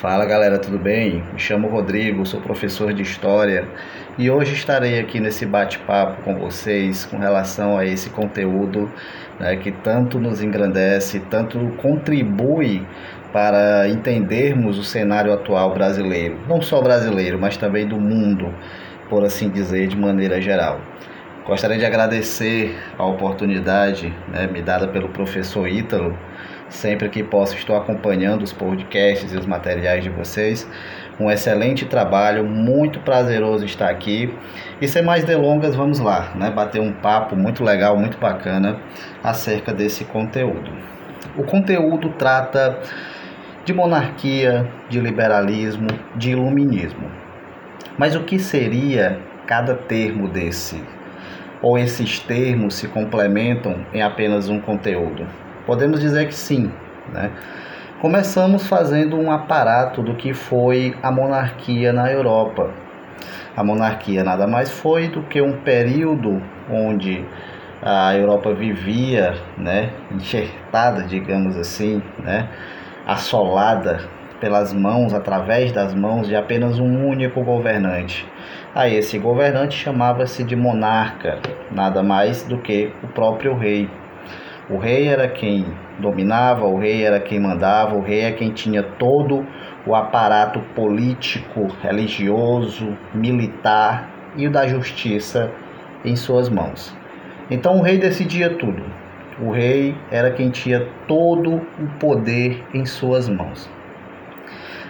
Fala galera, tudo bem? Me chamo Rodrigo, sou professor de História e hoje estarei aqui nesse bate-papo com vocês com relação a esse conteúdo né, que tanto nos engrandece, tanto contribui para entendermos o cenário atual brasileiro, não só brasileiro, mas também do mundo, por assim dizer, de maneira geral. Gostaria de agradecer a oportunidade né, me dada pelo professor Ítalo Sempre que posso, estou acompanhando os podcasts e os materiais de vocês. Um excelente trabalho, muito prazeroso estar aqui. E sem mais delongas, vamos lá, né? Bater um papo muito legal, muito bacana acerca desse conteúdo. O conteúdo trata de monarquia, de liberalismo, de iluminismo. Mas o que seria cada termo desse? Ou esses termos se complementam em apenas um conteúdo? Podemos dizer que sim. Né? Começamos fazendo um aparato do que foi a monarquia na Europa. A monarquia nada mais foi do que um período onde a Europa vivia, né, enxertada, digamos assim, né, assolada pelas mãos, através das mãos de apenas um único governante. A esse governante chamava-se de monarca, nada mais do que o próprio rei. O rei era quem dominava, o rei era quem mandava, o rei é quem tinha todo o aparato político, religioso, militar e o da justiça em suas mãos. Então o rei decidia tudo. O rei era quem tinha todo o poder em suas mãos.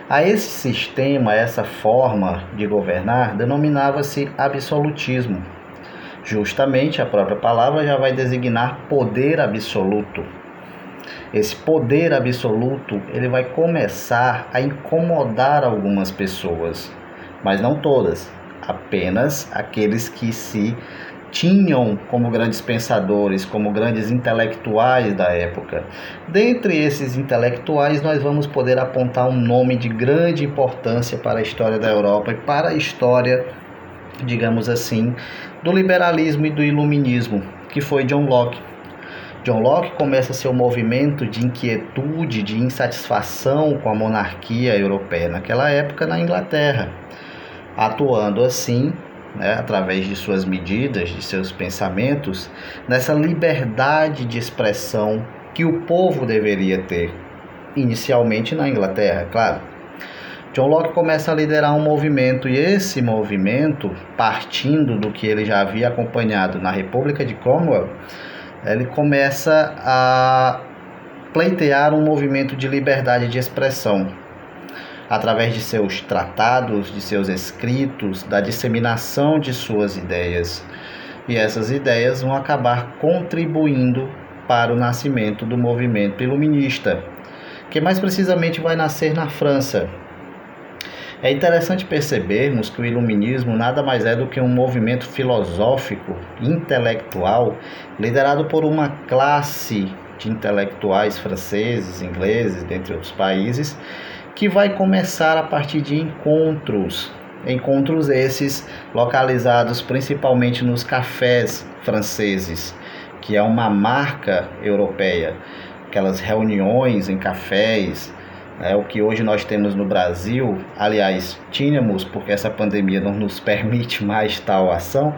A esse sistema, a essa forma de governar, denominava-se absolutismo Justamente a própria palavra já vai designar poder absoluto. Esse poder absoluto, ele vai começar a incomodar algumas pessoas, mas não todas, apenas aqueles que se tinham como grandes pensadores, como grandes intelectuais da época. Dentre esses intelectuais, nós vamos poder apontar um nome de grande importância para a história da Europa e para a história digamos assim, do liberalismo e do iluminismo, que foi John Locke. John Locke começa seu movimento de inquietude, de insatisfação com a monarquia europeia naquela época na Inglaterra, atuando assim, né, através de suas medidas, de seus pensamentos, nessa liberdade de expressão que o povo deveria ter, inicialmente na Inglaterra, claro John Locke começa a liderar um movimento e esse movimento, partindo do que ele já havia acompanhado na República de Cromwell, ele começa a pleitear um movimento de liberdade de expressão através de seus tratados, de seus escritos, da disseminação de suas ideias. E essas ideias vão acabar contribuindo para o nascimento do movimento iluminista, que mais precisamente vai nascer na França, é interessante percebermos que o iluminismo nada mais é do que um movimento filosófico, intelectual, liderado por uma classe de intelectuais franceses, ingleses, dentre outros países, que vai começar a partir de encontros, encontros esses localizados principalmente nos cafés franceses, que é uma marca europeia, aquelas reuniões em cafés, é o que hoje nós temos no Brasil, aliás, tínhamos, porque essa pandemia não nos permite mais tal ação,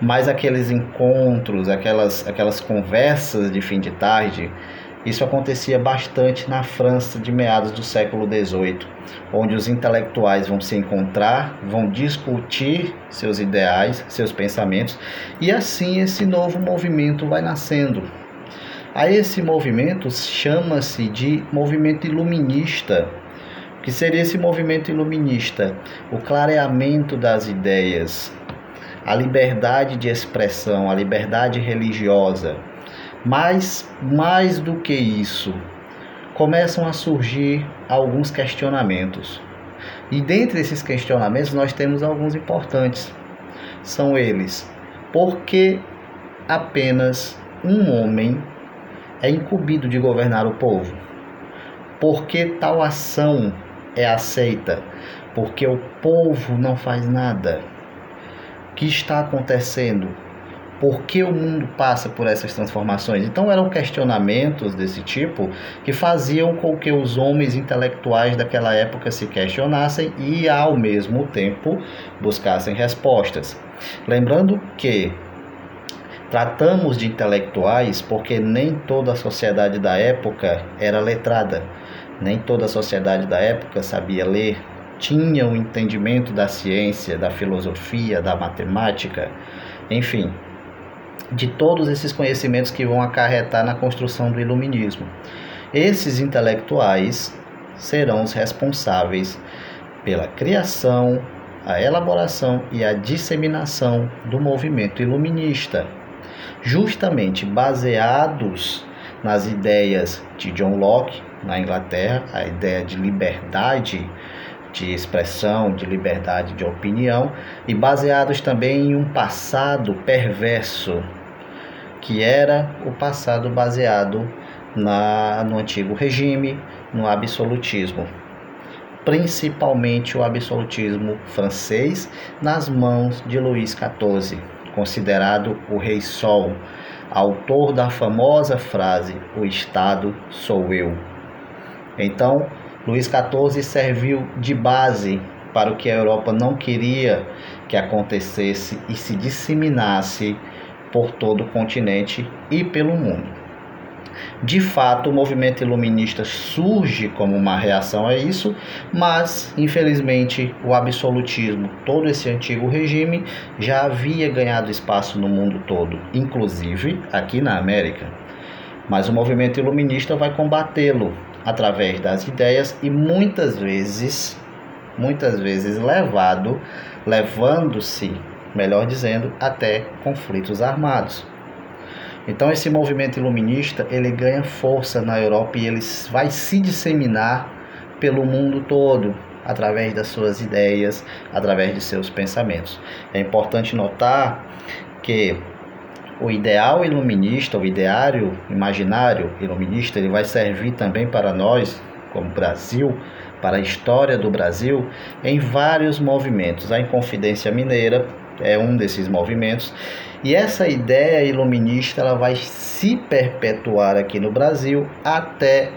mas aqueles encontros, aquelas, aquelas conversas de fim de tarde, isso acontecia bastante na França de meados do século XVIII, onde os intelectuais vão se encontrar, vão discutir seus ideais, seus pensamentos, e assim esse novo movimento vai nascendo, a esse movimento chama-se de movimento iluminista. O que seria esse movimento iluminista? O clareamento das ideias, a liberdade de expressão, a liberdade religiosa. Mas mais do que isso, começam a surgir alguns questionamentos. E dentre esses questionamentos nós temos alguns importantes. São eles: por que apenas um homem é incumbido de governar o povo. Por que tal ação é aceita? Porque o povo não faz nada. O que está acontecendo? Por que o mundo passa por essas transformações? Então eram questionamentos desse tipo que faziam com que os homens intelectuais daquela época se questionassem e ao mesmo tempo buscassem respostas. Lembrando que tratamos de intelectuais porque nem toda a sociedade da época era letrada, nem toda a sociedade da época sabia ler, tinha o um entendimento da ciência, da filosofia, da matemática, enfim, de todos esses conhecimentos que vão acarretar na construção do iluminismo. Esses intelectuais serão os responsáveis pela criação, a elaboração e a disseminação do movimento iluminista, justamente baseados nas ideias de John Locke na Inglaterra, a ideia de liberdade de expressão, de liberdade de opinião e baseados também em um passado perverso que era o passado baseado na, no antigo regime, no absolutismo, principalmente o absolutismo francês, nas mãos de Luís XIV, considerado o Rei Sol, autor da famosa frase: O Estado sou eu. Então, Luís XIV serviu de base para o que a Europa não queria que acontecesse e se disseminasse por todo o continente e pelo mundo. De fato, o movimento iluminista surge como uma reação a isso, mas infelizmente o absolutismo, todo esse antigo regime, já havia ganhado espaço no mundo todo, inclusive aqui na América. Mas o movimento iluminista vai combatê-lo através das ideias e muitas vezes, muitas vezes levado, levando-se melhor dizendo, até conflitos armados. Então esse movimento iluminista, ele ganha força na Europa e ele vai se disseminar pelo mundo todo através das suas ideias, através de seus pensamentos. É importante notar que o ideal iluminista, o ideário imaginário iluminista, ele vai servir também para nós, como Brasil, para a história do Brasil, em vários movimentos. A Inconfidência Mineira, é um desses movimentos. E essa ideia iluminista ela vai se perpetuar aqui no Brasil até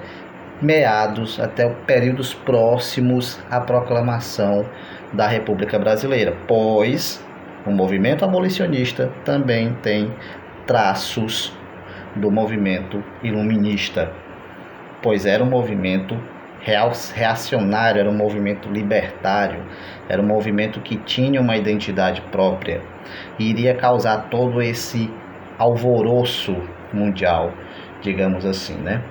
meados, até períodos próximos à proclamação da República Brasileira, pois o movimento abolicionista também tem traços do movimento iluminista, pois era um movimento reacionário, era um movimento libertário, era um movimento que tinha uma identidade própria e iria causar todo esse alvoroço mundial, digamos assim, né?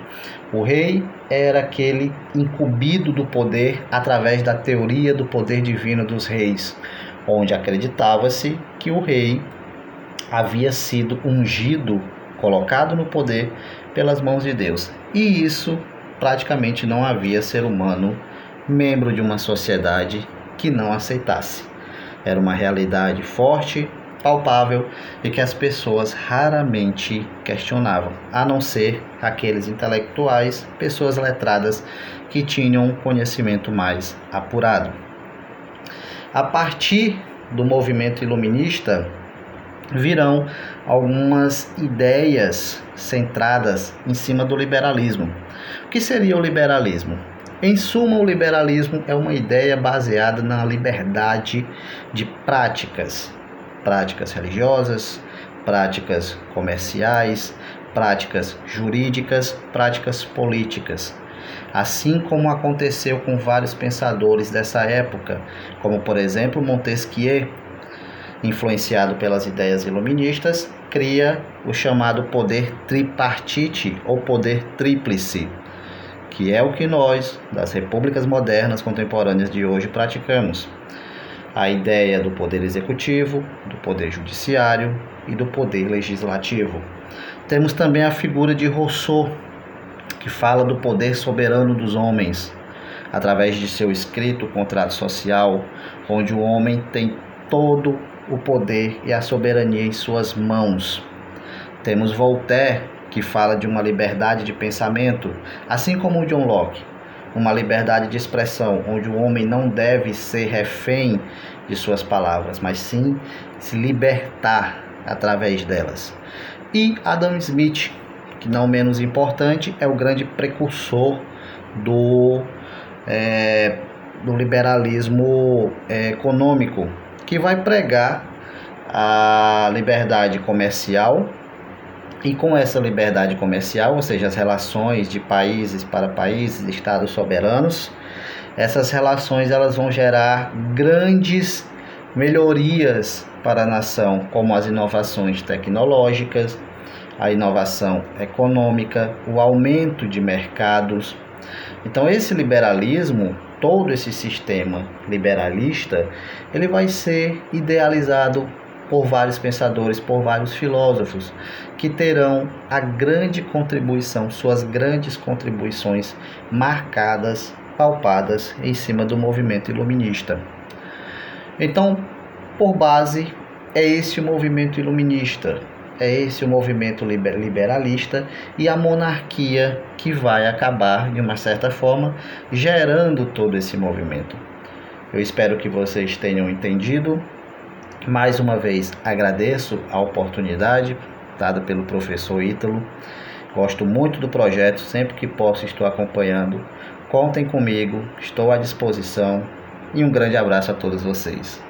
O rei era aquele incumbido do poder através da teoria do poder divino dos reis, onde acreditava-se que o rei havia sido ungido, colocado no poder pelas mãos de Deus. E isso praticamente não havia ser humano membro de uma sociedade que não aceitasse. Era uma realidade forte, palpável e que as pessoas raramente questionavam, a não ser aqueles intelectuais, pessoas letradas que tinham um conhecimento mais apurado. A partir do movimento iluminista, virão algumas ideias centradas em cima do liberalismo. O que seria o liberalismo? Em suma, o liberalismo é uma ideia baseada na liberdade de práticas, práticas religiosas, práticas comerciais, práticas jurídicas, práticas políticas. Assim como aconteceu com vários pensadores dessa época, como por exemplo Montesquieu, influenciado pelas ideias iluministas, cria o chamado poder tripartite ou poder tríplice, que é o que nós, das repúblicas modernas contemporâneas de hoje, praticamos. A ideia do poder executivo, do poder judiciário e do poder legislativo. Temos também a figura de Rousseau, que fala do poder soberano dos homens, através de seu escrito Contrato Social, onde o homem tem todo o poder e a soberania em suas mãos. Temos Voltaire, que fala de uma liberdade de pensamento, assim como John Locke, uma liberdade de expressão, onde o homem não deve ser refém de suas palavras, mas sim se libertar através delas. E Adam Smith, que não menos importante, é o grande precursor do, é, do liberalismo é, econômico, que vai pregar a liberdade comercial e com essa liberdade comercial, ou seja, as relações de países para países, estados soberanos, essas relações elas vão gerar grandes melhorias para a nação, como as inovações tecnológicas, a inovação econômica, o aumento de mercados. Então esse liberalismo, todo esse sistema liberalista, ele vai ser idealizado por vários pensadores, por vários filósofos, que terão a grande contribuição, suas grandes contribuições marcadas, palpadas em cima do movimento iluminista. Então, por base, é esse o movimento iluminista, é esse o movimento liberalista e a monarquia que vai acabar, de uma certa forma, gerando todo esse movimento. Eu espero que vocês tenham entendido mais uma vez agradeço a oportunidade dada pelo professor Ítalo. Gosto muito do projeto, sempre que posso estou acompanhando. Contem comigo, estou à disposição e um grande abraço a todos vocês.